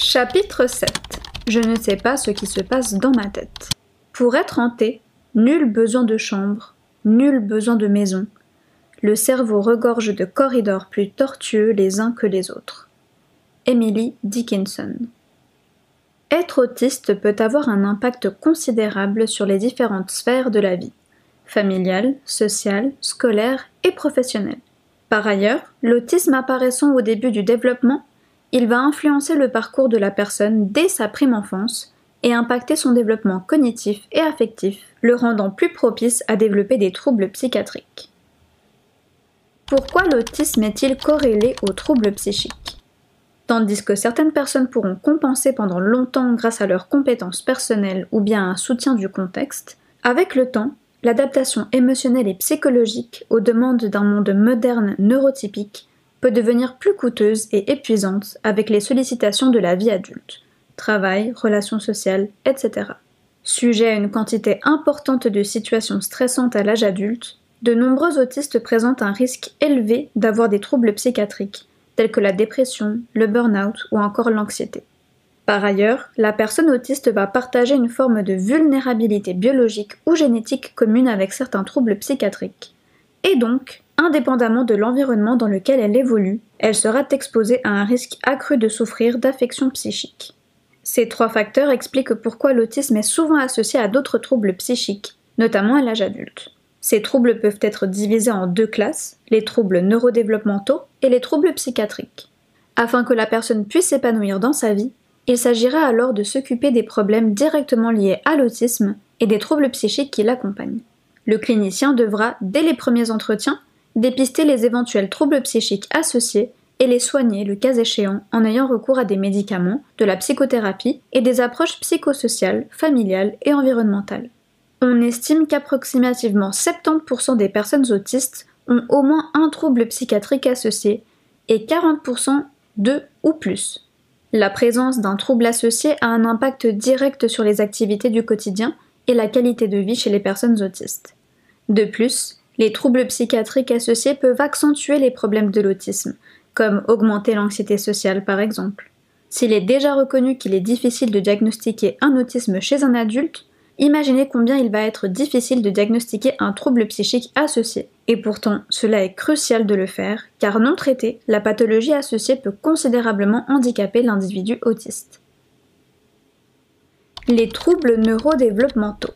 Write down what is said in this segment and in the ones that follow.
Chapitre 7 Je ne sais pas ce qui se passe dans ma tête. Pour être hanté, nul besoin de chambre, nul besoin de maison. Le cerveau regorge de corridors plus tortueux les uns que les autres. Emily Dickinson Être autiste peut avoir un impact considérable sur les différentes sphères de la vie familiale, sociale, scolaire et professionnelle. Par ailleurs, l'autisme apparaissant au début du développement, il va influencer le parcours de la personne dès sa prime enfance et impacter son développement cognitif et affectif, le rendant plus propice à développer des troubles psychiatriques. Pourquoi l'autisme est-il corrélé aux troubles psychiques? Tandis que certaines personnes pourront compenser pendant longtemps grâce à leurs compétences personnelles ou bien à un soutien du contexte, avec le temps, l'adaptation émotionnelle et psychologique aux demandes d'un monde moderne neurotypique peut devenir plus coûteuse et épuisante avec les sollicitations de la vie adulte, travail, relations sociales, etc. Sujet à une quantité importante de situations stressantes à l'âge adulte, de nombreux autistes présentent un risque élevé d'avoir des troubles psychiatriques, tels que la dépression, le burn-out ou encore l'anxiété. Par ailleurs, la personne autiste va partager une forme de vulnérabilité biologique ou génétique commune avec certains troubles psychiatriques. Et donc, indépendamment de l'environnement dans lequel elle évolue, elle sera exposée à un risque accru de souffrir d'affections psychiques. Ces trois facteurs expliquent pourquoi l'autisme est souvent associé à d'autres troubles psychiques, notamment à l'âge adulte. Ces troubles peuvent être divisés en deux classes, les troubles neurodéveloppementaux et les troubles psychiatriques. Afin que la personne puisse s'épanouir dans sa vie, il s'agira alors de s'occuper des problèmes directement liés à l'autisme et des troubles psychiques qui l'accompagnent. Le clinicien devra, dès les premiers entretiens, dépister les éventuels troubles psychiques associés et les soigner le cas échéant en ayant recours à des médicaments, de la psychothérapie et des approches psychosociales, familiales et environnementales. On estime qu'approximativement 70% des personnes autistes ont au moins un trouble psychiatrique associé et 40% deux ou plus. La présence d'un trouble associé a un impact direct sur les activités du quotidien et la qualité de vie chez les personnes autistes. De plus, les troubles psychiatriques associés peuvent accentuer les problèmes de l'autisme, comme augmenter l'anxiété sociale par exemple. S'il est déjà reconnu qu'il est difficile de diagnostiquer un autisme chez un adulte, imaginez combien il va être difficile de diagnostiquer un trouble psychique associé. Et pourtant, cela est crucial de le faire, car non traité, la pathologie associée peut considérablement handicaper l'individu autiste. Les troubles neurodéveloppementaux.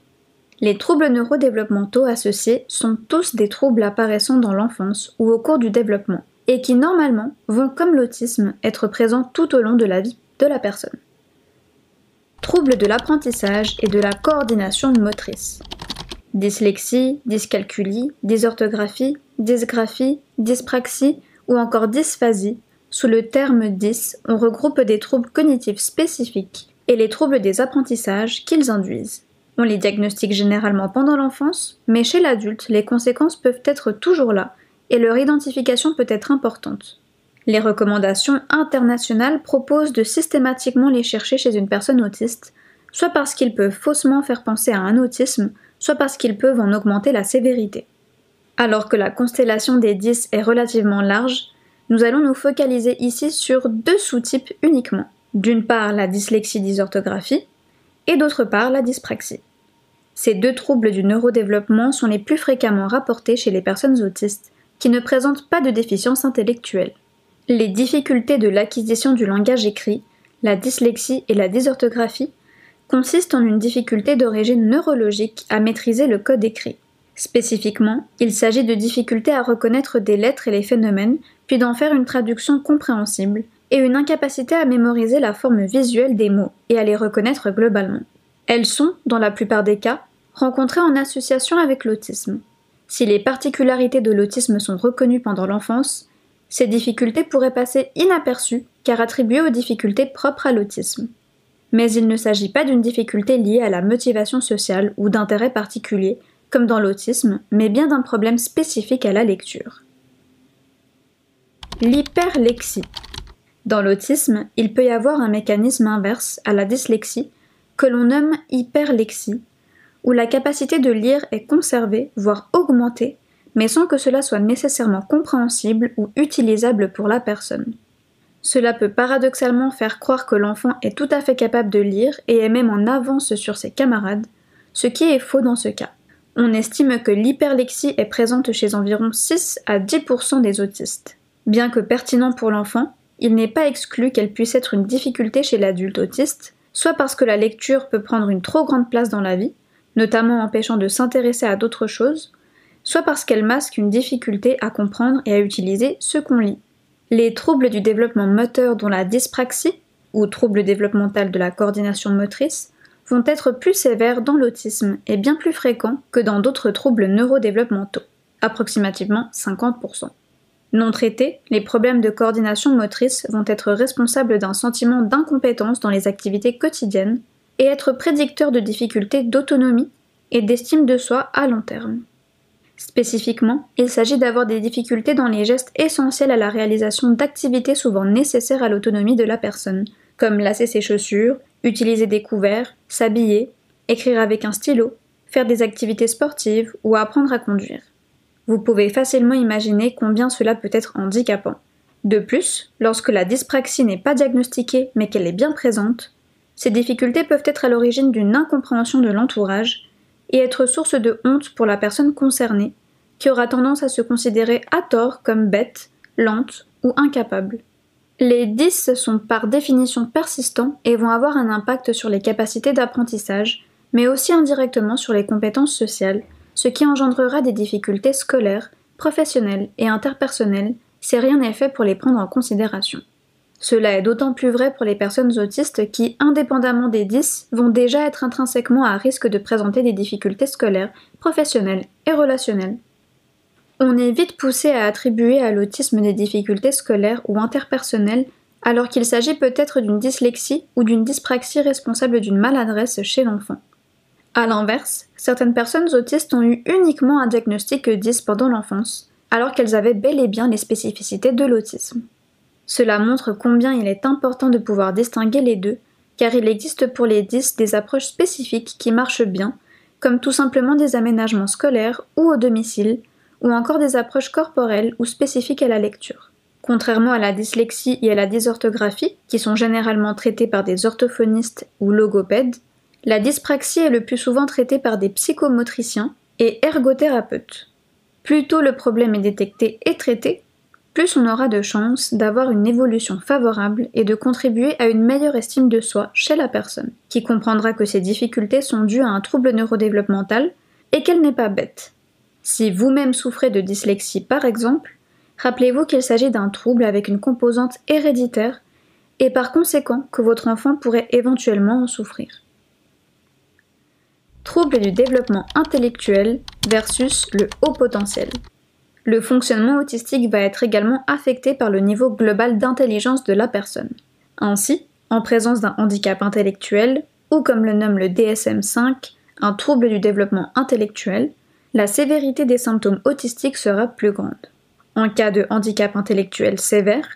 Les troubles neurodéveloppementaux associés sont tous des troubles apparaissant dans l'enfance ou au cours du développement, et qui normalement vont, comme l'autisme, être présents tout au long de la vie de la personne troubles de l'apprentissage et de la coordination motrice. Dyslexie, dyscalculie, dysorthographie, dysgraphie, dyspraxie ou encore dysphasie, sous le terme dys, on regroupe des troubles cognitifs spécifiques et les troubles des apprentissages qu'ils induisent. On les diagnostique généralement pendant l'enfance, mais chez l'adulte, les conséquences peuvent être toujours là et leur identification peut être importante. Les recommandations internationales proposent de systématiquement les chercher chez une personne autiste, soit parce qu'ils peuvent faussement faire penser à un autisme, soit parce qu'ils peuvent en augmenter la sévérité. Alors que la constellation des 10 est relativement large, nous allons nous focaliser ici sur deux sous-types uniquement. D'une part la dyslexie-dysorthographie et d'autre part la dyspraxie. Ces deux troubles du neurodéveloppement sont les plus fréquemment rapportés chez les personnes autistes qui ne présentent pas de déficience intellectuelle. Les difficultés de l'acquisition du langage écrit, la dyslexie et la dysorthographie consistent en une difficulté d'origine neurologique à maîtriser le code écrit. Spécifiquement, il s'agit de difficultés à reconnaître des lettres et les phénomènes, puis d'en faire une traduction compréhensible, et une incapacité à mémoriser la forme visuelle des mots et à les reconnaître globalement. Elles sont, dans la plupart des cas, rencontrées en association avec l'autisme. Si les particularités de l'autisme sont reconnues pendant l'enfance, ces difficultés pourraient passer inaperçues car attribuées aux difficultés propres à l'autisme. Mais il ne s'agit pas d'une difficulté liée à la motivation sociale ou d'intérêt particulier, comme dans l'autisme, mais bien d'un problème spécifique à la lecture. L'hyperlexie. Dans l'autisme, il peut y avoir un mécanisme inverse à la dyslexie que l'on nomme hyperlexie, où la capacité de lire est conservée, voire augmentée, mais sans que cela soit nécessairement compréhensible ou utilisable pour la personne. Cela peut paradoxalement faire croire que l'enfant est tout à fait capable de lire et est même en avance sur ses camarades, ce qui est faux dans ce cas. On estime que l'hyperlexie est présente chez environ 6 à 10% des autistes. Bien que pertinent pour l'enfant, il n'est pas exclu qu'elle puisse être une difficulté chez l'adulte autiste, soit parce que la lecture peut prendre une trop grande place dans la vie, notamment empêchant de s'intéresser à d'autres choses, soit parce qu'elle masque une difficulté à comprendre et à utiliser ce qu'on lit. Les troubles du développement moteur dont la dyspraxie, ou trouble développemental de la coordination motrice, vont être plus sévères dans l'autisme et bien plus fréquents que dans d'autres troubles neurodéveloppementaux, approximativement 50%. Non traités, les problèmes de coordination motrice vont être responsables d'un sentiment d'incompétence dans les activités quotidiennes et être prédicteurs de difficultés d'autonomie et d'estime de soi à long terme. Spécifiquement, il s'agit d'avoir des difficultés dans les gestes essentiels à la réalisation d'activités souvent nécessaires à l'autonomie de la personne, comme lasser ses chaussures, utiliser des couverts, s'habiller, écrire avec un stylo, faire des activités sportives ou apprendre à conduire. Vous pouvez facilement imaginer combien cela peut être handicapant. De plus, lorsque la dyspraxie n'est pas diagnostiquée mais qu'elle est bien présente, ces difficultés peuvent être à l'origine d'une incompréhension de l'entourage et être source de honte pour la personne concernée, qui aura tendance à se considérer à tort comme bête, lente ou incapable. Les 10 sont par définition persistants et vont avoir un impact sur les capacités d'apprentissage, mais aussi indirectement sur les compétences sociales, ce qui engendrera des difficultés scolaires, professionnelles et interpersonnelles si rien n'est fait pour les prendre en considération. Cela est d'autant plus vrai pour les personnes autistes qui, indépendamment des 10, vont déjà être intrinsèquement à risque de présenter des difficultés scolaires, professionnelles et relationnelles. On est vite poussé à attribuer à l'autisme des difficultés scolaires ou interpersonnelles alors qu'il s'agit peut-être d'une dyslexie ou d'une dyspraxie responsable d'une maladresse chez l'enfant. A l'inverse, certaines personnes autistes ont eu uniquement un diagnostic 10 pendant l'enfance, alors qu'elles avaient bel et bien les spécificités de l'autisme. Cela montre combien il est important de pouvoir distinguer les deux, car il existe pour les 10 des approches spécifiques qui marchent bien, comme tout simplement des aménagements scolaires ou au domicile, ou encore des approches corporelles ou spécifiques à la lecture. Contrairement à la dyslexie et à la dysorthographie, qui sont généralement traitées par des orthophonistes ou logopèdes, la dyspraxie est le plus souvent traitée par des psychomotriciens et ergothérapeutes. Plus tôt le problème est détecté et traité, plus on aura de chances d'avoir une évolution favorable et de contribuer à une meilleure estime de soi chez la personne, qui comprendra que ces difficultés sont dues à un trouble neurodéveloppemental et qu'elle n'est pas bête. Si vous-même souffrez de dyslexie par exemple, rappelez-vous qu'il s'agit d'un trouble avec une composante héréditaire et par conséquent que votre enfant pourrait éventuellement en souffrir. Trouble du développement intellectuel versus le haut potentiel. Le fonctionnement autistique va être également affecté par le niveau global d'intelligence de la personne. Ainsi, en présence d'un handicap intellectuel, ou comme le nomme le DSM5, un trouble du développement intellectuel, la sévérité des symptômes autistiques sera plus grande. En cas de handicap intellectuel sévère,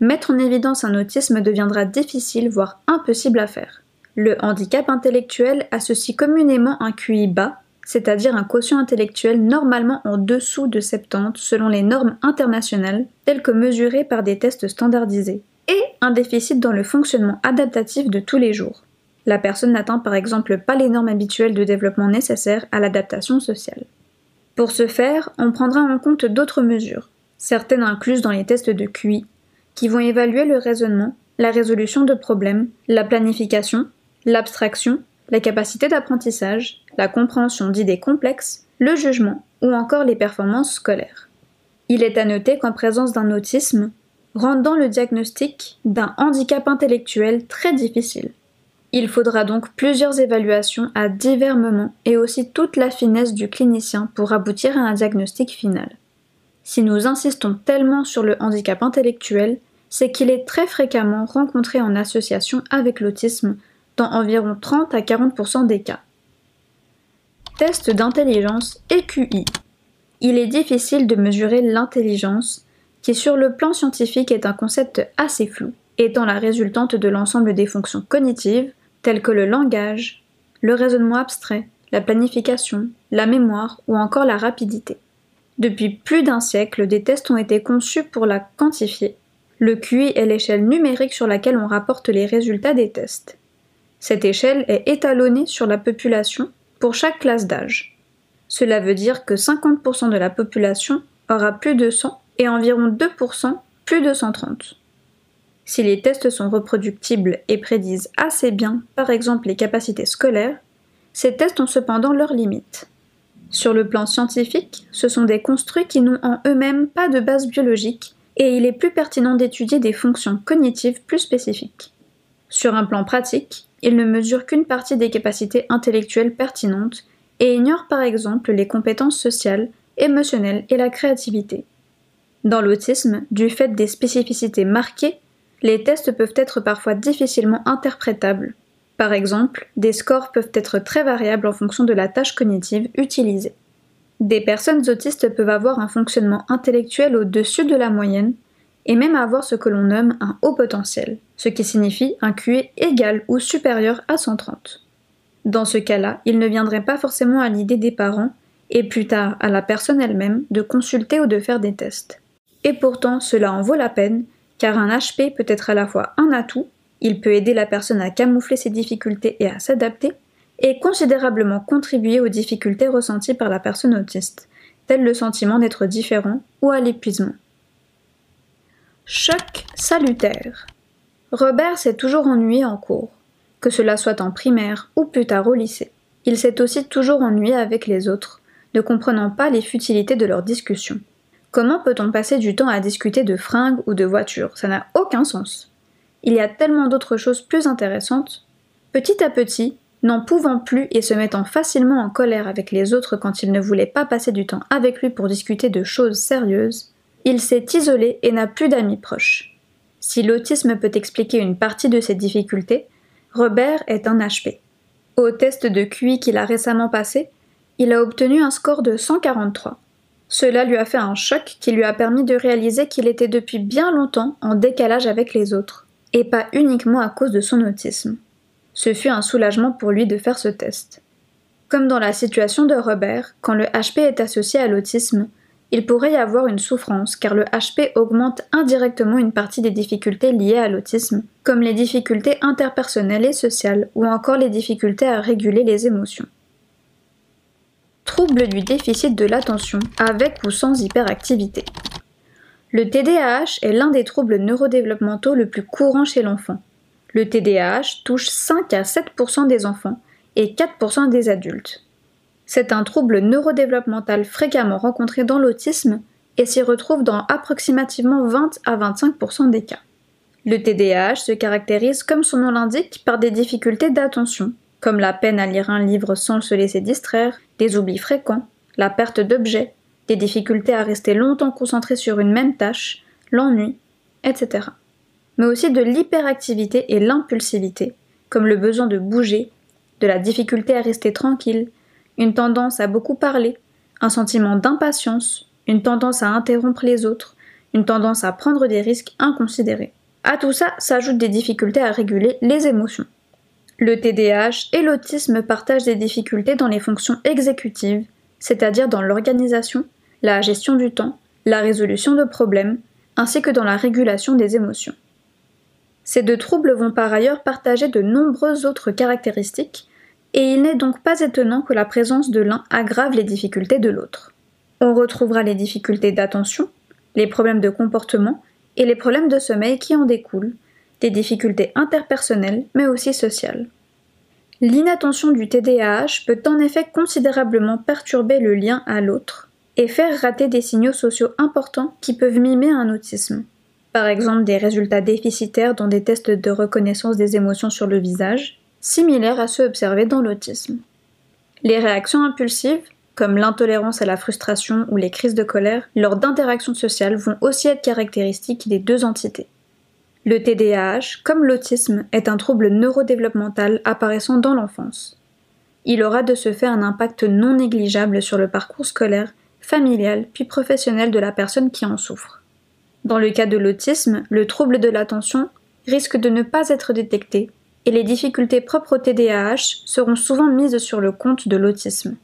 mettre en évidence un autisme deviendra difficile, voire impossible à faire. Le handicap intellectuel associe communément un QI bas, c'est-à-dire un quotient intellectuel normalement en dessous de 70 selon les normes internationales, telles que mesurées par des tests standardisés, et un déficit dans le fonctionnement adaptatif de tous les jours. La personne n'atteint par exemple pas les normes habituelles de développement nécessaires à l'adaptation sociale. Pour ce faire, on prendra en compte d'autres mesures, certaines incluses dans les tests de QI, qui vont évaluer le raisonnement, la résolution de problèmes, la planification, l'abstraction la capacité d'apprentissage, la compréhension d'idées complexes, le jugement ou encore les performances scolaires. Il est à noter qu'en présence d'un autisme, rendant le diagnostic d'un handicap intellectuel très difficile. Il faudra donc plusieurs évaluations à divers moments et aussi toute la finesse du clinicien pour aboutir à un diagnostic final. Si nous insistons tellement sur le handicap intellectuel, c'est qu'il est très fréquemment rencontré en association avec l'autisme dans environ 30 à 40% des cas. Test d'intelligence et QI. Il est difficile de mesurer l'intelligence, qui sur le plan scientifique est un concept assez flou, étant la résultante de l'ensemble des fonctions cognitives, telles que le langage, le raisonnement abstrait, la planification, la mémoire ou encore la rapidité. Depuis plus d'un siècle, des tests ont été conçus pour la quantifier, Le QI est l'échelle numérique sur laquelle on rapporte les résultats des tests. Cette échelle est étalonnée sur la population pour chaque classe d'âge. Cela veut dire que 50% de la population aura plus de 100 et environ 2% plus de 130. Si les tests sont reproductibles et prédisent assez bien, par exemple, les capacités scolaires, ces tests ont cependant leurs limites. Sur le plan scientifique, ce sont des construits qui n'ont en eux-mêmes pas de base biologique et il est plus pertinent d'étudier des fonctions cognitives plus spécifiques. Sur un plan pratique, ils ne mesurent qu'une partie des capacités intellectuelles pertinentes et ignorent par exemple les compétences sociales, émotionnelles et la créativité. Dans l'autisme, du fait des spécificités marquées, les tests peuvent être parfois difficilement interprétables. Par exemple, des scores peuvent être très variables en fonction de la tâche cognitive utilisée. Des personnes autistes peuvent avoir un fonctionnement intellectuel au-dessus de la moyenne et même avoir ce que l'on nomme un haut potentiel, ce qui signifie un QI égal ou supérieur à 130. Dans ce cas-là, il ne viendrait pas forcément à l'idée des parents, et plus tard à la personne elle-même, de consulter ou de faire des tests. Et pourtant, cela en vaut la peine, car un HP peut être à la fois un atout, il peut aider la personne à camoufler ses difficultés et à s'adapter, et considérablement contribuer aux difficultés ressenties par la personne autiste, tel le sentiment d'être différent ou à l'épuisement. Choc salutaire. Robert s'est toujours ennuyé en cours, que cela soit en primaire ou plus tard au lycée. Il s'est aussi toujours ennuyé avec les autres, ne comprenant pas les futilités de leurs discussions. Comment peut-on passer du temps à discuter de fringues ou de voitures? Ça n'a aucun sens. Il y a tellement d'autres choses plus intéressantes. Petit à petit, N'en pouvant plus et se mettant facilement en colère avec les autres quand il ne voulait pas passer du temps avec lui pour discuter de choses sérieuses, il s'est isolé et n'a plus d'amis proches. Si l'autisme peut expliquer une partie de ses difficultés, Robert est un HP. Au test de QI qu'il a récemment passé, il a obtenu un score de 143. Cela lui a fait un choc qui lui a permis de réaliser qu'il était depuis bien longtemps en décalage avec les autres, et pas uniquement à cause de son autisme. Ce fut un soulagement pour lui de faire ce test. Comme dans la situation de Robert, quand le HP est associé à l'autisme, il pourrait y avoir une souffrance car le HP augmente indirectement une partie des difficultés liées à l'autisme, comme les difficultés interpersonnelles et sociales ou encore les difficultés à réguler les émotions. Trouble du déficit de l'attention avec ou sans hyperactivité. Le TDAH est l'un des troubles neurodéveloppementaux le plus courant chez l'enfant. Le TDAH touche 5 à 7% des enfants et 4% des adultes. C'est un trouble neurodéveloppemental fréquemment rencontré dans l'autisme et s'y retrouve dans approximativement 20 à 25% des cas. Le TDAH se caractérise, comme son nom l'indique, par des difficultés d'attention, comme la peine à lire un livre sans se laisser distraire, des oublis fréquents, la perte d'objets, des difficultés à rester longtemps concentré sur une même tâche, l'ennui, etc mais aussi de l'hyperactivité et l'impulsivité, comme le besoin de bouger, de la difficulté à rester tranquille, une tendance à beaucoup parler, un sentiment d'impatience, une tendance à interrompre les autres, une tendance à prendre des risques inconsidérés. À tout ça s'ajoutent des difficultés à réguler les émotions. Le TDAH et l'autisme partagent des difficultés dans les fonctions exécutives, c'est-à-dire dans l'organisation, la gestion du temps, la résolution de problèmes, ainsi que dans la régulation des émotions. Ces deux troubles vont par ailleurs partager de nombreuses autres caractéristiques, et il n'est donc pas étonnant que la présence de l'un aggrave les difficultés de l'autre. On retrouvera les difficultés d'attention, les problèmes de comportement et les problèmes de sommeil qui en découlent, des difficultés interpersonnelles mais aussi sociales. L'inattention du TDAH peut en effet considérablement perturber le lien à l'autre et faire rater des signaux sociaux importants qui peuvent mimer un autisme par exemple des résultats déficitaires dans des tests de reconnaissance des émotions sur le visage, similaires à ceux observés dans l'autisme. Les réactions impulsives, comme l'intolérance à la frustration ou les crises de colère, lors d'interactions sociales vont aussi être caractéristiques des deux entités. Le TDAH, comme l'autisme, est un trouble neurodéveloppemental apparaissant dans l'enfance. Il aura de ce fait un impact non négligeable sur le parcours scolaire, familial puis professionnel de la personne qui en souffre. Dans le cas de l'autisme, le trouble de l'attention risque de ne pas être détecté et les difficultés propres au TDAH seront souvent mises sur le compte de l'autisme.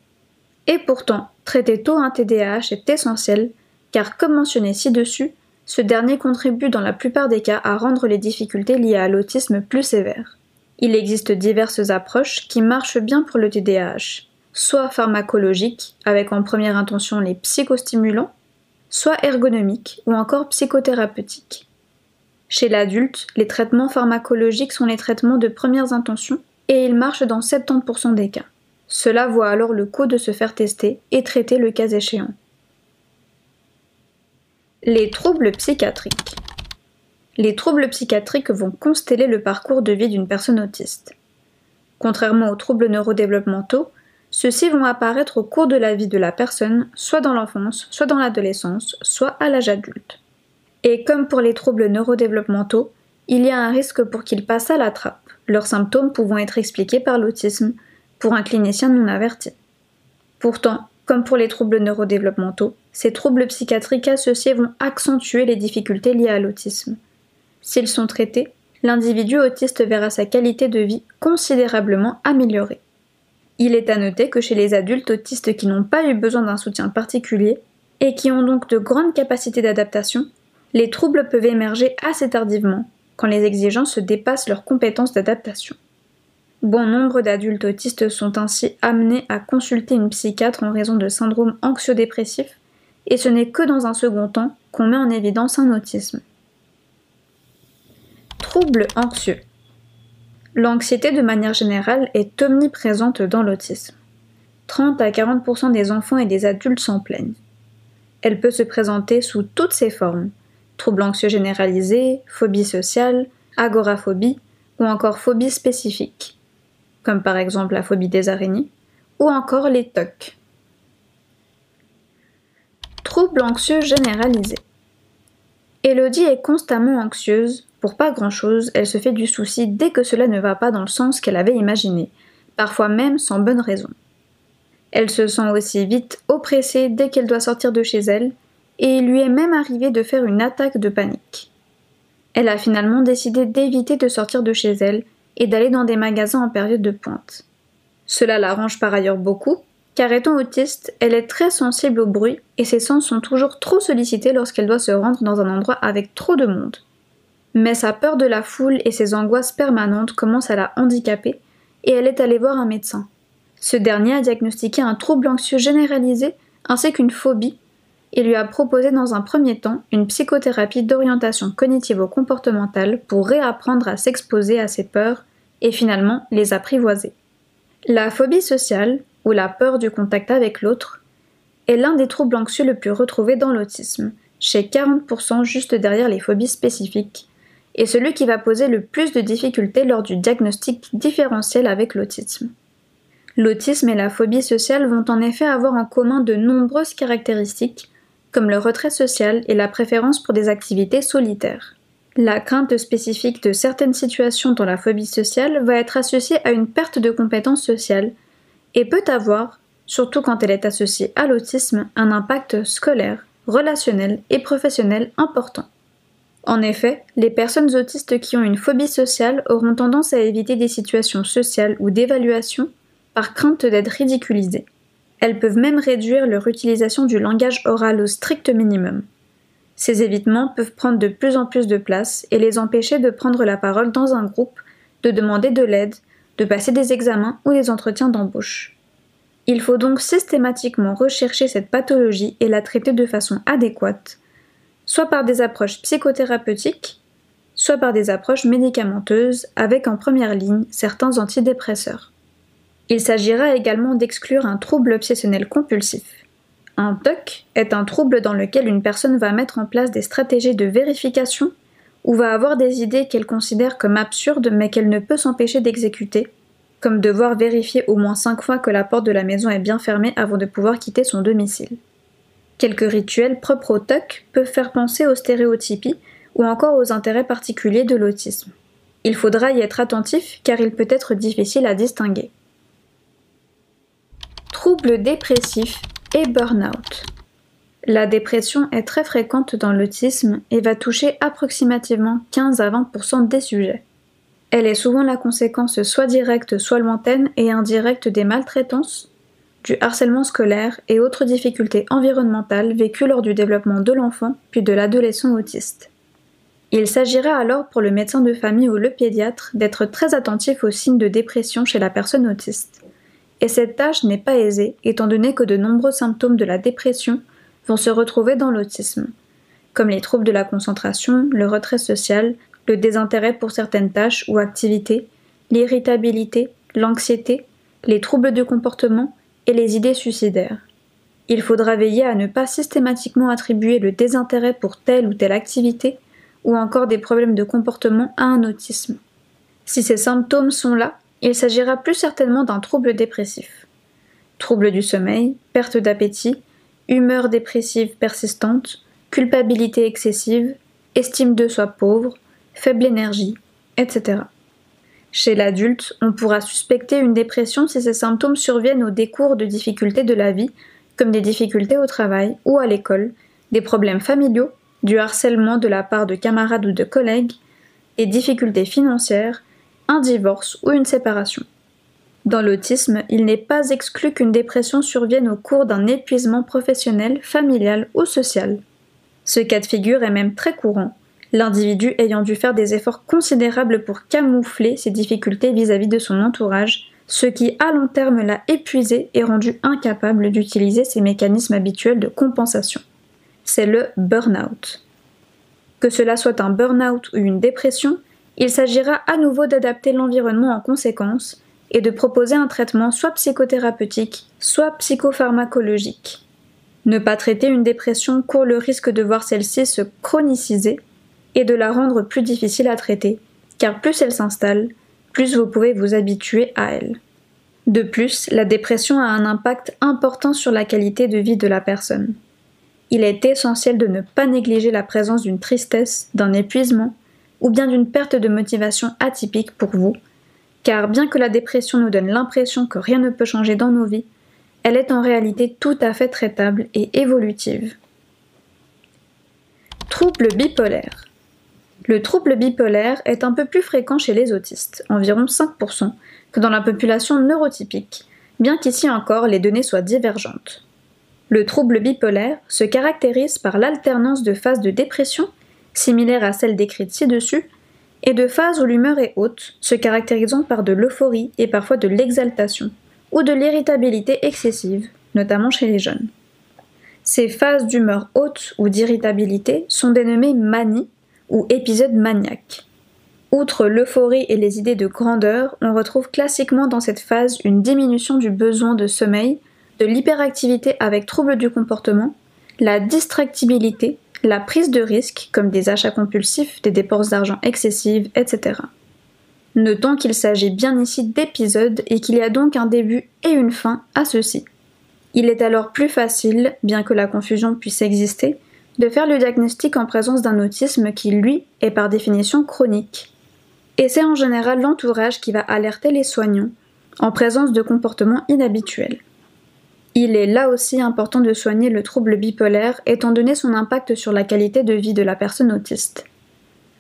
Et pourtant, traiter tôt un TDAH est essentiel car, comme mentionné ci-dessus, Ce dernier contribue dans la plupart des cas à rendre les difficultés liées à l'autisme plus sévères. Il existe diverses approches qui marchent bien pour le TDAH, soit pharmacologiques, avec en première intention les psychostimulants, soit ergonomiques ou encore psychothérapeutiques. Chez l'adulte, les traitements pharmacologiques sont les traitements de premières intentions et ils marchent dans 70% des cas. Cela vaut alors le coup de se faire tester et traiter le cas échéant. Les troubles psychiatriques. Les troubles psychiatriques vont consteller le parcours de vie d'une personne autiste. Contrairement aux troubles neurodéveloppementaux, ceux-ci vont apparaître au cours de la vie de la personne, soit dans l'enfance, soit dans l'adolescence, soit à l'âge adulte. Et comme pour les troubles neurodéveloppementaux, il y a un risque pour qu'ils passent à la trappe, leurs symptômes pouvant être expliqués par l'autisme, pour un clinicien non averti. Pourtant, comme pour les troubles neurodéveloppementaux, ces troubles psychiatriques associés vont accentuer les difficultés liées à l'autisme. S'ils sont traités, l'individu autiste verra sa qualité de vie considérablement améliorée. Il est à noter que chez les adultes autistes qui n'ont pas eu besoin d'un soutien particulier et qui ont donc de grandes capacités d'adaptation, les troubles peuvent émerger assez tardivement, quand les exigences dépassent leurs compétences d'adaptation. Bon nombre d'adultes autistes sont ainsi amenés à consulter une psychiatre en raison de syndromes anxio-dépressifs, et ce n'est que dans un second temps qu'on met en évidence un autisme. Troubles anxieux. L'anxiété de manière générale est omniprésente dans l'autisme. 30 à 40% des enfants et des adultes s'en plaignent. Elle peut se présenter sous toutes ses formes troubles anxieux généralisés, phobie sociale, agoraphobie ou encore phobie spécifique comme par exemple la phobie des araignées, ou encore les TOC. Troubles anxieux généralisés. Elodie est constamment anxieuse, pour pas grand-chose, elle se fait du souci dès que cela ne va pas dans le sens qu'elle avait imaginé, parfois même sans bonne raison. Elle se sent aussi vite oppressée dès qu'elle doit sortir de chez elle, et il lui est même arrivé de faire une attaque de panique. Elle a finalement décidé d'éviter de sortir de chez elle et d'aller dans des magasins en période de pointe. Cela l'arrange par ailleurs beaucoup, car étant autiste, elle est très sensible au bruit et ses sens sont toujours trop sollicités lorsqu'elle doit se rendre dans un endroit avec trop de monde. Mais sa peur de la foule et ses angoisses permanentes commencent à la handicaper et elle est allée voir un médecin. Ce dernier a diagnostiqué un trouble anxieux généralisé ainsi qu'une phobie et lui a proposé dans un premier temps une psychothérapie d'orientation cognitivo-comportementale pour réapprendre à s'exposer à ses peurs et finalement les apprivoiser. La phobie sociale, ou la peur du contact avec l'autre, est l'un des troubles anxieux le plus retrouvés dans l'autisme, chez 40% juste derrière les phobies spécifiques, et celui qui va poser le plus de difficultés lors du diagnostic différentiel avec l'autisme. L'autisme et la phobie sociale vont en effet avoir en commun de nombreuses caractéristiques, comme le retrait social et la préférence pour des activités solitaires. La crainte spécifique de certaines situations dans la phobie sociale va être associée à une perte de compétences sociales et peut avoir, surtout quand elle est associée à l'autisme, un impact scolaire, relationnel et professionnel important. En effet, les personnes autistes qui ont une phobie sociale auront tendance à éviter des situations sociales ou d'évaluation par crainte d'être ridiculisées. Elles peuvent même réduire leur utilisation du langage oral au strict minimum. Ces évitements peuvent prendre de plus en plus de place et les empêcher de prendre la parole dans un groupe, de demander de l'aide, de passer des examens ou des entretiens d'embauche. Il faut donc systématiquement rechercher cette pathologie et la traiter de façon adéquate, soit par des approches psychothérapeutiques, soit par des approches médicamenteuses avec en première ligne certains antidépresseurs. Il s'agira également d'exclure un trouble obsessionnel compulsif. Un TOC est un trouble dans lequel une personne va mettre en place des stratégies de vérification ou va avoir des idées qu'elle considère comme absurdes mais qu'elle ne peut s'empêcher d'exécuter, comme devoir vérifier au moins cinq fois que la porte de la maison est bien fermée avant de pouvoir quitter son domicile. Quelques rituels propres au TOC peuvent faire penser aux stéréotypies ou encore aux intérêts particuliers de l'autisme. Il faudra y être attentif car il peut être difficile à distinguer troubles dépressifs et burn-out. La dépression est très fréquente dans l'autisme et va toucher approximativement 15 à 20% des sujets. Elle est souvent la conséquence soit directe, soit lointaine et indirecte des maltraitances, du harcèlement scolaire et autres difficultés environnementales vécues lors du développement de l'enfant puis de l'adolescent autiste. Il s'agira alors pour le médecin de famille ou le pédiatre d'être très attentif aux signes de dépression chez la personne autiste. Et cette tâche n'est pas aisée étant donné que de nombreux symptômes de la dépression vont se retrouver dans l'autisme, comme les troubles de la concentration, le retrait social, le désintérêt pour certaines tâches ou activités, l'irritabilité, l'anxiété, les troubles du comportement et les idées suicidaires. Il faudra veiller à ne pas systématiquement attribuer le désintérêt pour telle ou telle activité ou encore des problèmes de comportement à un autisme. Si ces symptômes sont là, il s'agira plus certainement d'un trouble dépressif. Trouble du sommeil, perte d'appétit, humeur dépressive persistante, culpabilité excessive, estime de soi pauvre, faible énergie, etc. Chez l'adulte, on pourra suspecter une dépression si ces symptômes surviennent au décours de difficultés de la vie, comme des difficultés au travail ou à l'école, des problèmes familiaux, du harcèlement de la part de camarades ou de collègues, et difficultés financières, un divorce ou une séparation. Dans l'autisme, il n'est pas exclu qu'une dépression survienne au cours d'un épuisement professionnel, familial ou social. Ce cas de figure est même très courant, l'individu ayant dû faire des efforts considérables pour camoufler ses difficultés vis-à-vis de son entourage, ce qui à long terme l'a épuisé et rendu incapable d'utiliser ses mécanismes habituels de compensation. C'est le burn-out. Que cela soit un burn-out ou une dépression, il s'agira à nouveau d'adapter l'environnement en conséquence et de proposer un traitement soit psychothérapeutique, soit psychopharmacologique. Ne pas traiter une dépression court le risque de voir celle-ci se chroniciser et de la rendre plus difficile à traiter, car plus elle s'installe, plus vous pouvez vous habituer à elle. De plus, la dépression a un impact important sur la qualité de vie de la personne. Il est essentiel de ne pas négliger la présence d'une tristesse, d'un épuisement, ou bien d'une perte de motivation atypique pour vous, car bien que la dépression nous donne l'impression que rien ne peut changer dans nos vies, elle est en réalité tout à fait traitable et évolutive. Trouble bipolaire. Le trouble bipolaire est un peu plus fréquent chez les autistes, environ 5%, que dans la population neurotypique, bien qu'ici encore les données soient divergentes. Le trouble bipolaire se caractérise par l'alternance de phases de dépression, similaires à celles décrites ci-dessus, et de phases où l'humeur est haute, se caractérisant par de l'euphorie et parfois de l'exaltation, ou de l'irritabilité excessive, notamment chez les jeunes. Ces phases d'humeur haute ou d'irritabilité sont dénommées manies ou épisode maniaque. Outre l'euphorie et les idées de grandeur, on retrouve classiquement dans cette phase une diminution du besoin de sommeil, de l'hyperactivité avec troubles du comportement, la distractibilité, la prise de risque, comme des achats compulsifs, des dépenses d'argent excessives, etc. Notons qu'il s'agit bien ici d'épisodes et qu'il y a donc un début et une fin à ceux-ci. Il est alors plus facile, bien que la confusion puisse exister, de faire le diagnostic en présence d'un autisme qui, lui, est par définition chronique. Et c'est en général l'entourage qui va alerter les soignants en présence de comportements inhabituels. Il est là aussi important de soigner le trouble bipolaire étant donné son impact sur la qualité de vie de la personne autiste.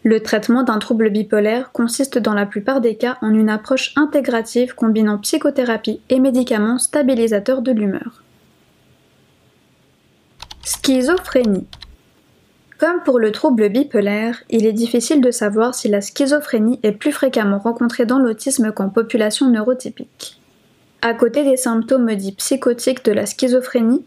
Le traitement d'un trouble bipolaire consiste dans la plupart des cas en une approche intégrative combinant psychothérapie et médicaments stabilisateurs de l'humeur. Schizophrénie. Comme pour le trouble bipolaire, il est difficile de savoir si la schizophrénie est plus fréquemment rencontrée dans l'autisme qu'en population neurotypique. À côté des symptômes dits psychotiques de la schizophrénie,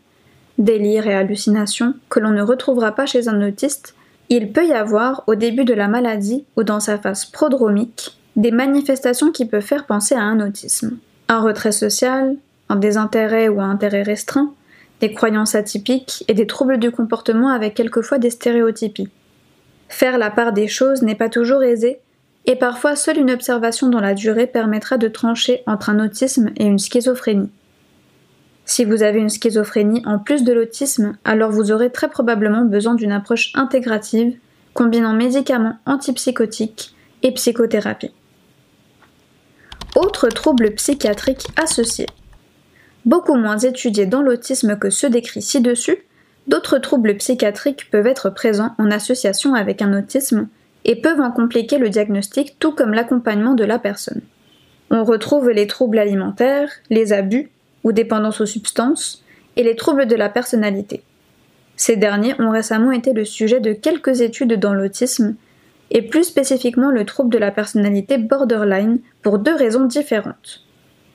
délire et hallucinations, que l'on ne retrouvera pas chez un autiste, il peut y avoir, au début de la maladie ou dans sa phase prodromique, des manifestations qui peuvent faire penser à un autisme. Un retrait social, un désintérêt ou un intérêt restreint, des croyances atypiques et des troubles du comportement avec quelquefois des stéréotypies. Faire la part des choses n'est pas toujours aisé, et parfois seule une observation dans la durée permettra de trancher entre un autisme et une schizophrénie. Si vous avez une schizophrénie en plus de l'autisme, alors vous aurez très probablement besoin d'une approche intégrative combinant médicaments antipsychotiques et psychothérapie. Autre trouble psychiatrique associé beaucoup moins étudiés dans l'autisme que ceux décrits ci-dessus, d'autres troubles psychiatriques peuvent être présents en association avec un autisme et peuvent en compliquer le diagnostic tout comme l'accompagnement de la personne. On retrouve les troubles alimentaires, les abus, ou dépendance aux substances, et les troubles de la personnalité. Ces derniers ont récemment été le sujet de quelques études dans l'autisme, et plus spécifiquement le trouble de la personnalité borderline, pour deux raisons différentes.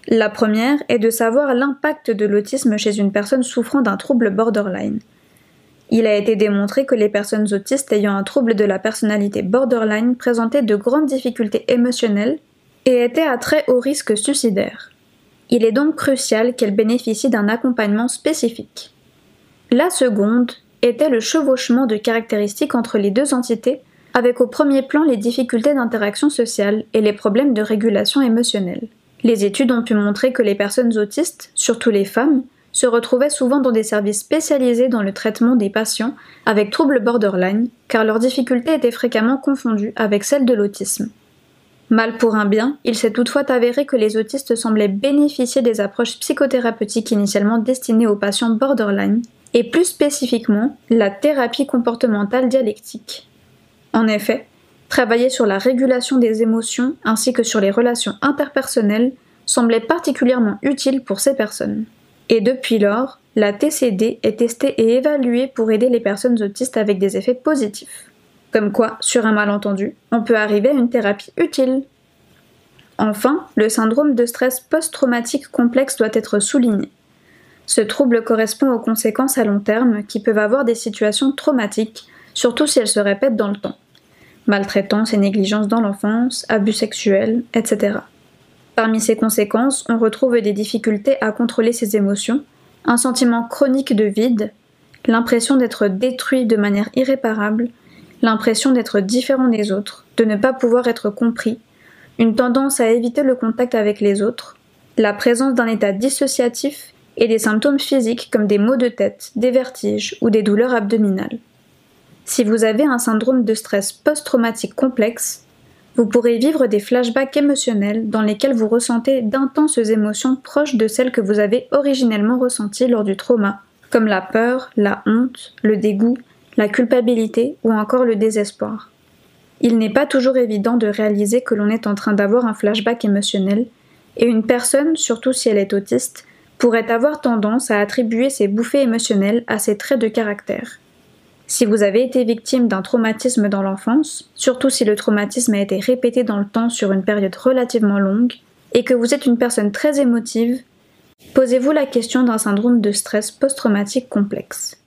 La première est de savoir l'impact de l'autisme chez une personne souffrant d'un trouble borderline. Il a été démontré que les personnes autistes ayant un trouble de la personnalité borderline présentaient de grandes difficultés émotionnelles et étaient à très haut risque suicidaire. Il est donc crucial qu'elles bénéficient d'un accompagnement spécifique. La seconde était le chevauchement de caractéristiques entre les deux entités, avec au premier plan les difficultés d'interaction sociale et les problèmes de régulation émotionnelle. Les études ont pu montrer que les personnes autistes, surtout les femmes, se retrouvaient souvent dans des services spécialisés dans le traitement des patients avec troubles borderline, car leurs difficultés étaient fréquemment confondues avec celles de l'autisme. Mal pour un bien, il s'est toutefois avéré que les autistes semblaient bénéficier des approches psychothérapeutiques initialement destinées aux patients borderline, et plus spécifiquement la thérapie comportementale dialectique. En effet, travailler sur la régulation des émotions ainsi que sur les relations interpersonnelles semblait particulièrement utile pour ces personnes. Et depuis lors, la TCD est testée et évaluée pour aider les personnes autistes avec des effets positifs. Comme quoi, sur un malentendu, on peut arriver à une thérapie utile. Enfin, le syndrome de stress post-traumatique complexe doit être souligné. Ce trouble correspond aux conséquences à long terme qui peuvent avoir des situations traumatiques, surtout si elles se répètent dans le temps. Maltraitance et négligence dans l'enfance, abus sexuels, etc. Parmi ces conséquences, on retrouve des difficultés à contrôler ses émotions, un sentiment chronique de vide, l'impression d'être détruit de manière irréparable, l'impression d'être différent des autres, de ne pas pouvoir être compris, une tendance à éviter le contact avec les autres, la présence d'un état dissociatif et des symptômes physiques comme des maux de tête, des vertiges ou des douleurs abdominales. Si vous avez un syndrome de stress post-traumatique complexe, vous pourrez vivre des flashbacks émotionnels dans lesquels vous ressentez d'intenses émotions proches de celles que vous avez originellement ressenties lors du trauma, comme la peur, la honte, le dégoût, la culpabilité ou encore le désespoir. Il n'est pas toujours évident de réaliser que l'on est en train d'avoir un flashback émotionnel, et une personne, surtout si elle est autiste, pourrait avoir tendance à attribuer ses bouffées émotionnelles à ses traits de caractère. Si vous avez été victime d'un traumatisme dans l'enfance, surtout si le traumatisme a été répété dans le temps sur une période relativement longue, et que vous êtes une personne très émotive, posez-vous la question d'un syndrome de stress post-traumatique complexe.